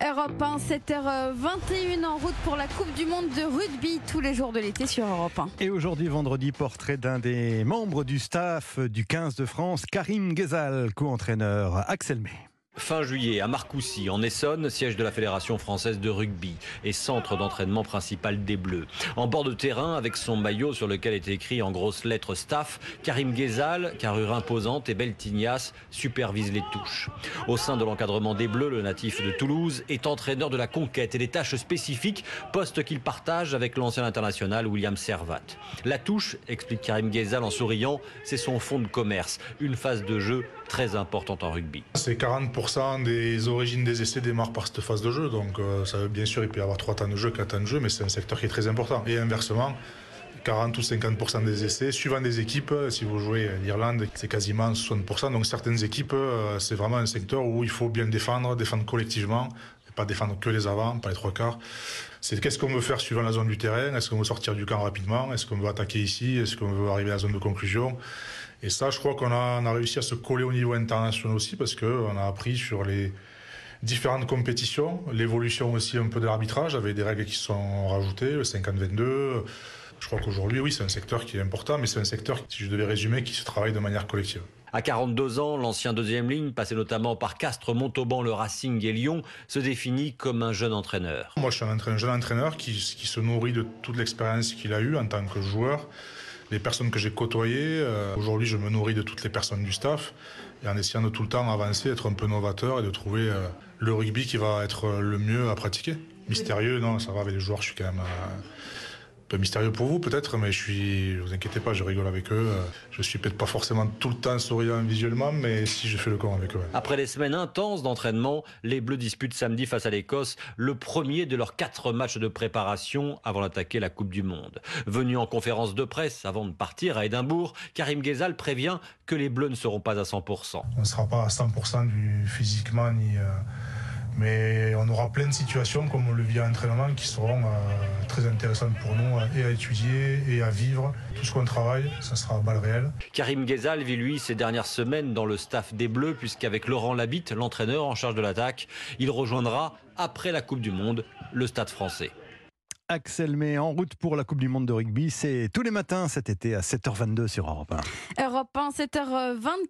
Europe 1, 7h21 en route pour la Coupe du Monde de rugby tous les jours de l'été sur Europe 1. Et aujourd'hui, vendredi, portrait d'un des membres du staff du 15 de France, Karim Ghezal, co-entraîneur Axel May. Fin juillet, à Marcoussis, en Essonne, siège de la Fédération française de rugby et centre d'entraînement principal des Bleus. En bord de terrain, avec son maillot sur lequel est écrit en grosses lettres staff, Karim Ghezal, carrure imposante et belle tignasse, supervise les touches. Au sein de l'encadrement des Bleus, le natif de Toulouse est entraîneur de la conquête et des tâches spécifiques, poste qu'il partage avec l'ancien international William Servat. La touche, explique Karim Ghezal en souriant, c'est son fonds de commerce, une phase de jeu très importante en rugby. C'est 40% des origines des essais démarrent par cette phase de jeu. Donc, euh, ça, bien sûr, il peut y avoir 3 temps de jeu, 4 temps de jeu, mais c'est un secteur qui est très important. Et inversement, 40 ou 50% des essais, suivant des équipes, si vous jouez l'Irlande, c'est quasiment 60%. Donc, certaines équipes, euh, c'est vraiment un secteur où il faut bien défendre, défendre collectivement pas défendre que les avants, pas les trois quarts. C'est qu'est-ce qu'on veut faire suivant la zone du terrain? Est-ce qu'on veut sortir du camp rapidement? Est-ce qu'on veut attaquer ici? Est-ce qu'on veut arriver à la zone de conclusion? Et ça, je crois qu'on a, on a réussi à se coller au niveau international aussi parce qu'on a appris sur les différentes compétitions, l'évolution aussi un peu de l'arbitrage avec des règles qui sont rajoutées, le 50-22. Je crois qu'aujourd'hui, oui, c'est un secteur qui est important, mais c'est un secteur, si je devais résumer, qui se travaille de manière collective. À 42 ans, l'ancien deuxième ligne, passé notamment par Castres, Montauban, le Racing et Lyon, se définit comme un jeune entraîneur. Moi, je suis un jeune entraîneur qui, qui se nourrit de toute l'expérience qu'il a eue en tant que joueur les personnes que j'ai côtoyées. Euh, aujourd'hui, je me nourris de toutes les personnes du staff et en essayant de tout le temps avancer, être un peu novateur et de trouver euh, le rugby qui va être le mieux à pratiquer. Mystérieux, non, ça va avec les joueurs, je suis quand même euh, peu mystérieux pour vous peut-être, mais je suis, vous inquiétez pas, je rigole avec eux. Je suis peut-être pas forcément tout le temps souriant visuellement, mais si je fais le corps avec eux. Après les semaines intenses d'entraînement, les Bleus disputent samedi face à l'Écosse le premier de leurs quatre matchs de préparation avant d'attaquer la Coupe du Monde. Venu en conférence de presse avant de partir à Édimbourg, Karim Ghezal prévient que les Bleus ne seront pas à 100%. On ne sera pas à 100% du physiquement ni. Euh, mais on aura plein de situations, comme on le vit à l'entraînement, qui seront euh, très intéressantes pour nous euh, et à étudier et à vivre. Tout ce qu'on travaille, ça sera à balle réelle. Karim Ghezal vit, lui, ces dernières semaines dans le staff des Bleus, puisqu'avec Laurent Labitte, l'entraîneur en charge de l'attaque, il rejoindra, après la Coupe du Monde, le stade français. Axel May en route pour la Coupe du Monde de rugby. C'est tous les matins cet été à 7h22 sur Europe 1. Europe 1, 7h24.